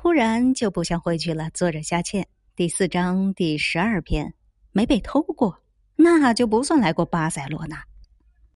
突然就不想回去了。作者下欠第四章第十二篇，没被偷过，那就不算来过巴塞罗那。